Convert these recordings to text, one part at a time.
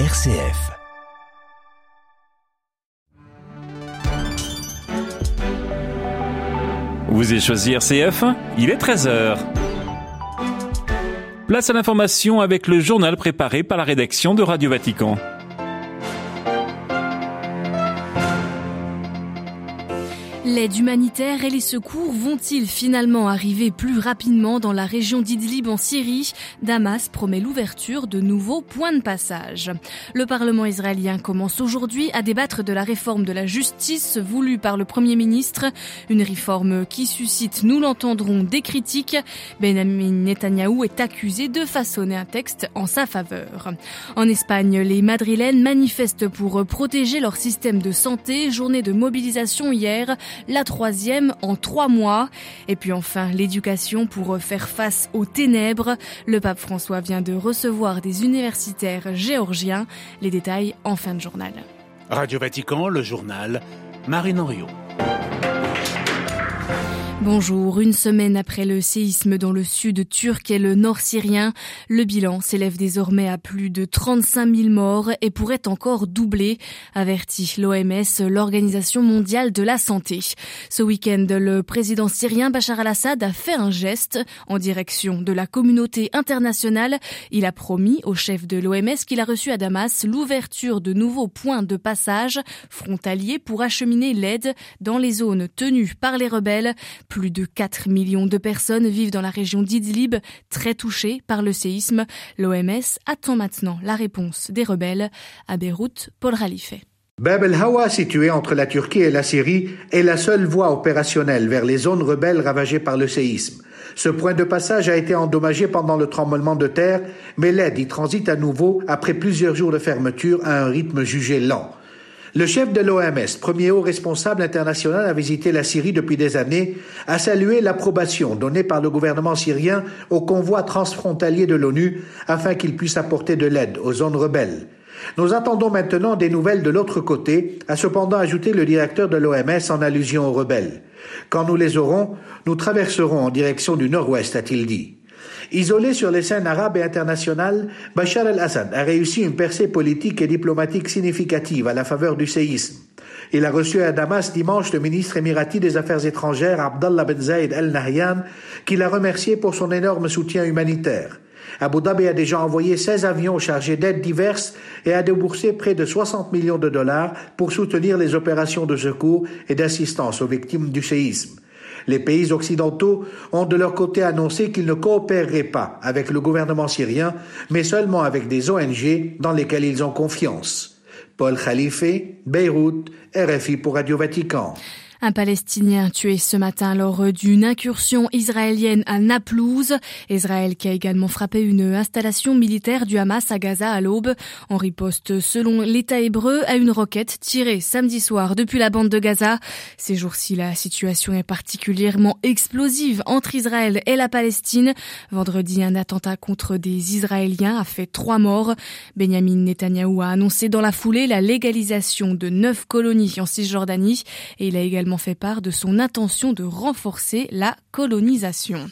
RCF. Vous avez choisi RCF Il est 13h. Place à l'information avec le journal préparé par la rédaction de Radio Vatican. L'aide humanitaire et les secours vont-ils finalement arriver plus rapidement dans la région d'Idlib en Syrie? Damas promet l'ouverture de nouveaux points de passage. Le Parlement israélien commence aujourd'hui à débattre de la réforme de la justice voulue par le Premier ministre, une réforme qui suscite, nous l'entendrons, des critiques. Benjamin Netanyahou est accusé de façonner un texte en sa faveur. En Espagne, les Madrilènes manifestent pour protéger leur système de santé, journée de mobilisation hier la troisième en trois mois. Et puis enfin, l'éducation pour faire face aux ténèbres. Le pape François vient de recevoir des universitaires géorgiens. Les détails en fin de journal. Radio Vatican, le journal, Marine Henriot. Bonjour, une semaine après le séisme dans le sud turc et le nord syrien, le bilan s'élève désormais à plus de 35 000 morts et pourrait encore doubler, avertit l'OMS, l'Organisation mondiale de la santé. Ce week-end, le président syrien Bachar al-Assad a fait un geste en direction de la communauté internationale. Il a promis au chef de l'OMS qu'il a reçu à Damas l'ouverture de nouveaux points de passage frontaliers pour acheminer l'aide dans les zones tenues par les rebelles. Plus de 4 millions de personnes vivent dans la région d'Idlib, très touchée par le séisme. L'OMS attend maintenant la réponse des rebelles. À Beyrouth, Paul Khalife. Bab el-Hawa, situé entre la Turquie et la Syrie, est la seule voie opérationnelle vers les zones rebelles ravagées par le séisme. Ce point de passage a été endommagé pendant le tremblement de terre, mais l'aide y transite à nouveau après plusieurs jours de fermeture à un rythme jugé lent. Le chef de l'OMS, premier haut responsable international à visiter la Syrie depuis des années, a salué l'approbation donnée par le gouvernement syrien au convoi transfrontalier de l'ONU afin qu'il puisse apporter de l'aide aux zones rebelles. Nous attendons maintenant des nouvelles de l'autre côté, a cependant ajouté le directeur de l'OMS en allusion aux rebelles. Quand nous les aurons, nous traverserons en direction du nord-ouest, a-t-il dit. Isolé sur les scènes arabes et internationales, Bachar el-Assad a réussi une percée politique et diplomatique significative à la faveur du séisme. Il a reçu à Damas dimanche le ministre émirati des Affaires étrangères Abdallah Ben Zayed Al Nahyan, qui l'a remercié pour son énorme soutien humanitaire. Abu Dhabi a déjà envoyé 16 avions chargés d'aides diverses et a déboursé près de 60 millions de dollars pour soutenir les opérations de secours et d'assistance aux victimes du séisme. Les pays occidentaux ont de leur côté annoncé qu'ils ne coopéreraient pas avec le gouvernement syrien, mais seulement avec des ONG dans lesquelles ils ont confiance. Paul Khalife, Beyrouth, RFI pour Radio Vatican. Un Palestinien tué ce matin lors d'une incursion israélienne à Naplouse. Israël qui a également frappé une installation militaire du Hamas à Gaza à l'aube. En riposte, selon l'État hébreu, à une roquette tirée samedi soir depuis la bande de Gaza. Ces jours-ci, la situation est particulièrement explosive entre Israël et la Palestine. Vendredi, un attentat contre des Israéliens a fait trois morts. Benjamin Netanyahou a annoncé dans la foulée la légalisation de neuf colonies en Cisjordanie et il a également fait part de son intention de renforcer la colonisation.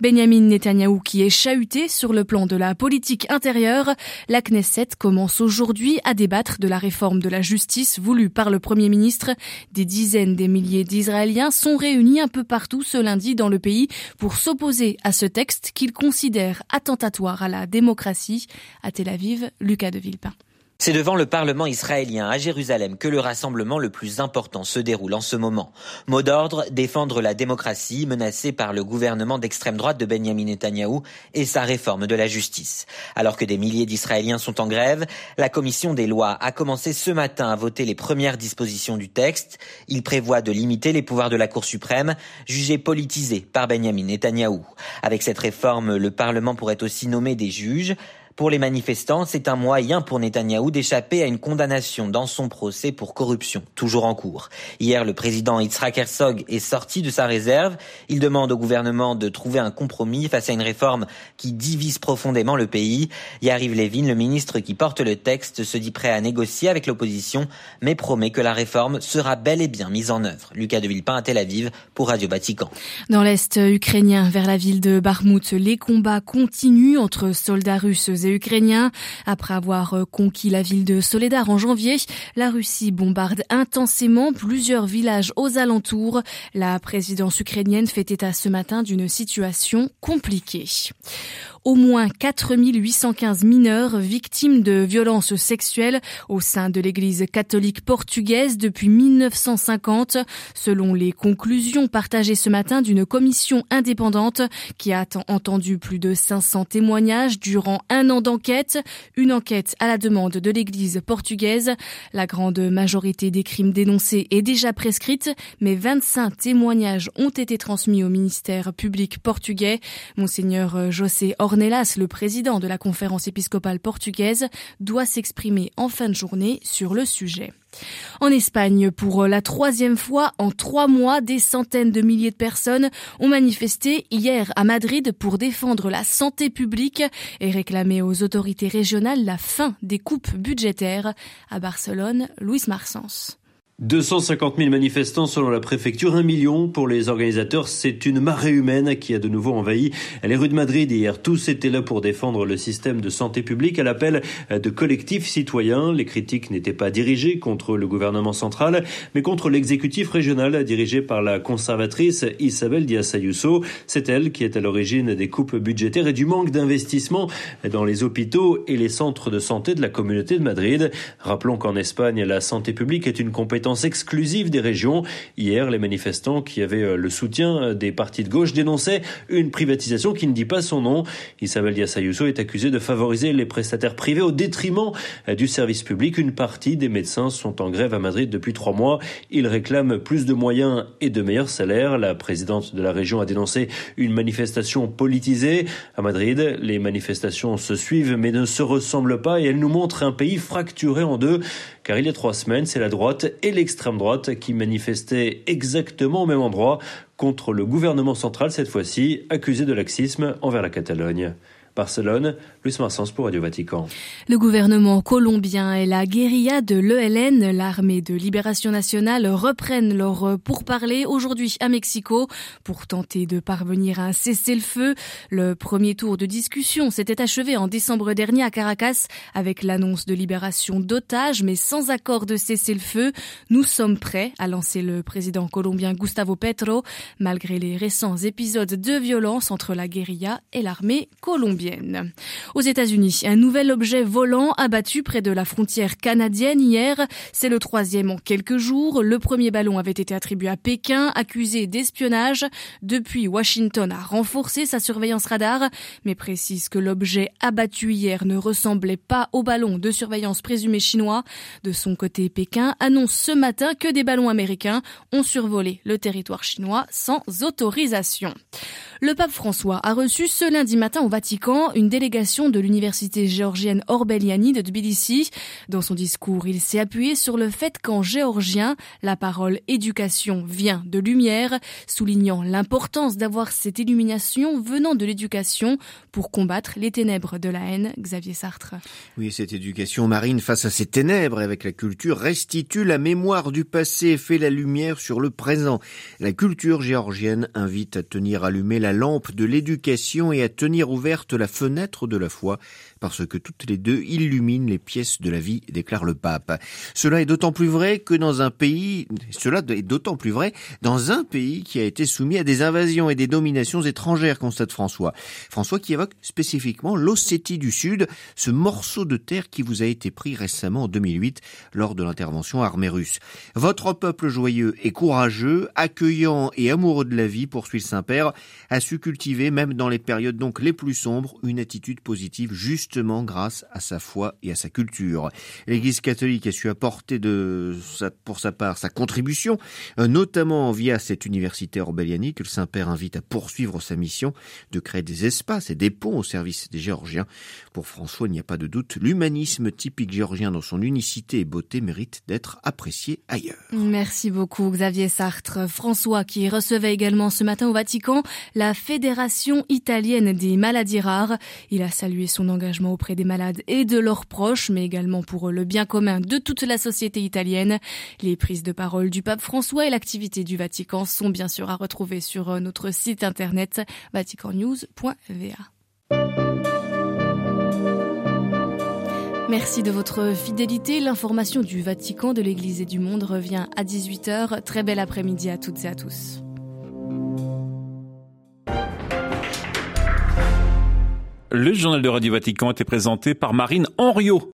Benjamin Netanyahou qui est chahuté sur le plan de la politique intérieure, la Knesset commence aujourd'hui à débattre de la réforme de la justice voulue par le Premier ministre. Des dizaines des milliers d'Israéliens sont réunis un peu partout ce lundi dans le pays pour s'opposer à ce texte qu'ils considèrent attentatoire à la démocratie. À Tel Aviv, Lucas de Villepin. C'est devant le Parlement israélien à Jérusalem que le rassemblement le plus important se déroule en ce moment. Mot d'ordre, défendre la démocratie menacée par le gouvernement d'extrême droite de Benjamin Netanyahou et sa réforme de la justice. Alors que des milliers d'Israéliens sont en grève, la commission des lois a commencé ce matin à voter les premières dispositions du texte. Il prévoit de limiter les pouvoirs de la Cour suprême, jugée politisée par Benjamin Netanyahou. Avec cette réforme, le Parlement pourrait aussi nommer des juges. Pour les manifestants, c'est un moyen pour Netanyahou d'échapper à une condamnation dans son procès pour corruption, toujours en cours. Hier, le président Yitzhak Herzog est sorti de sa réserve. Il demande au gouvernement de trouver un compromis face à une réforme qui divise profondément le pays. Yariv Levin, le ministre qui porte le texte, se dit prêt à négocier avec l'opposition, mais promet que la réforme sera bel et bien mise en œuvre. Lucas de Villepin à Tel Aviv pour Radio Vatican. Dans l'est ukrainien, vers la ville de Barmout, les combats continuent entre soldats russes ukrainiens. Après avoir conquis la ville de Soledar en janvier, la Russie bombarde intensément plusieurs villages aux alentours. La présidence ukrainienne fait état ce matin d'une situation compliquée au moins 4815 mineurs victimes de violences sexuelles au sein de l'église catholique portugaise depuis 1950, selon les conclusions partagées ce matin d'une commission indépendante qui a entendu plus de 500 témoignages durant un an d'enquête, une enquête à la demande de l'église portugaise. La grande majorité des crimes dénoncés est déjà prescrite, mais 25 témoignages ont été transmis au ministère public portugais. Monseigneur José Ornelas, le président de la conférence épiscopale portugaise, doit s'exprimer en fin de journée sur le sujet. En Espagne, pour la troisième fois en trois mois, des centaines de milliers de personnes ont manifesté hier à Madrid pour défendre la santé publique et réclamer aux autorités régionales la fin des coupes budgétaires. À Barcelone, Luis Marsens. 250 000 manifestants selon la préfecture, un million pour les organisateurs. C'est une marée humaine qui a de nouveau envahi les rues de Madrid hier. Tous étaient là pour défendre le système de santé publique à l'appel de collectifs citoyens. Les critiques n'étaient pas dirigées contre le gouvernement central, mais contre l'exécutif régional dirigé par la conservatrice Isabel Díaz Ayuso. C'est elle qui est à l'origine des coupes budgétaires et du manque d'investissement dans les hôpitaux et les centres de santé de la communauté de Madrid. Rappelons qu'en Espagne, la santé publique est une compétence exclusive des régions. Hier, les manifestants qui avaient euh, le soutien euh, des partis de gauche dénonçaient une privatisation qui ne dit pas son nom. Isabel Díaz Ayuso est accusée de favoriser les prestataires privés au détriment euh, du service public. Une partie des médecins sont en grève à Madrid depuis trois mois. Ils réclament plus de moyens et de meilleurs salaires. La présidente de la région a dénoncé une manifestation politisée. À Madrid, les manifestations se suivent mais ne se ressemblent pas et elles nous montrent un pays fracturé en deux car il y a trois semaines, c'est la droite et l'extrême droite qui manifestaient exactement au même endroit contre le gouvernement central cette fois-ci, accusé de laxisme envers la Catalogne. Barcelone, Luis Marsens pour Radio Vatican. Le gouvernement colombien et la guérilla de l'ELN, l'armée de libération nationale, reprennent leur pourparlers aujourd'hui à Mexico pour tenter de parvenir à un cessez-le-feu. Le premier tour de discussion s'était achevé en décembre dernier à Caracas avec l'annonce de libération d'otages, mais sans accord de cessez-le-feu. Nous sommes prêts, a lancé le président colombien Gustavo Petro, malgré les récents épisodes de violence entre la guérilla et l'armée colombienne. Aux États-Unis, un nouvel objet volant abattu près de la frontière canadienne hier. C'est le troisième en quelques jours. Le premier ballon avait été attribué à Pékin, accusé d'espionnage. Depuis, Washington a renforcé sa surveillance radar, mais précise que l'objet abattu hier ne ressemblait pas au ballon de surveillance présumé chinois. De son côté, Pékin annonce ce matin que des ballons américains ont survolé le territoire chinois sans autorisation. Le pape François a reçu ce lundi matin au Vatican une délégation de l'université géorgienne Orbeliani de Tbilissi. Dans son discours, il s'est appuyé sur le fait qu'en géorgien, la parole éducation vient de lumière, soulignant l'importance d'avoir cette illumination venant de l'éducation pour combattre les ténèbres de la haine. Xavier Sartre. Oui, cette éducation marine face à ces ténèbres avec la culture restitue la mémoire du passé et fait la lumière sur le présent. La culture géorgienne invite à tenir allumée la lampe de l'éducation et à tenir ouverte la fenêtre de la foi, parce que toutes les deux illuminent les pièces de la vie, déclare le pape. Cela est d'autant plus vrai que dans un pays, cela est d'autant plus vrai dans un pays qui a été soumis à des invasions et des dominations étrangères, constate François. François qui évoque spécifiquement l'Ossétie du Sud, ce morceau de terre qui vous a été pris récemment en 2008 lors de l'intervention armée russe. Votre peuple joyeux et courageux, accueillant et amoureux de la vie, poursuit le Saint-Père, a su cultiver, même dans les périodes donc les plus sombres, une attitude positive justement grâce à sa foi et à sa culture. L'Église catholique a su apporter pour sa part sa contribution, euh, notamment via cette université orbélianique que le Saint-Père invite à poursuivre sa mission de créer des espaces et des ponts au service des Géorgiens. Pour François, il n'y a pas de doute, l'humanisme typique géorgien dans son unicité et beauté mérite d'être apprécié ailleurs. Merci beaucoup Xavier Sartre. François qui recevait également ce matin au Vatican la Fédération italienne des maladies rares. Il a salué son engagement auprès des malades et de leurs proches, mais également pour le bien commun de toute la société italienne. Les prises de parole du pape François et l'activité du Vatican sont bien sûr à retrouver sur euh, notre site internet vaticannews.va. Merci de votre fidélité. L'information du Vatican, de l'Église et du monde revient à 18h. Très bel après-midi à toutes et à tous. Le journal de Radio Vatican était présenté par Marine Henriot.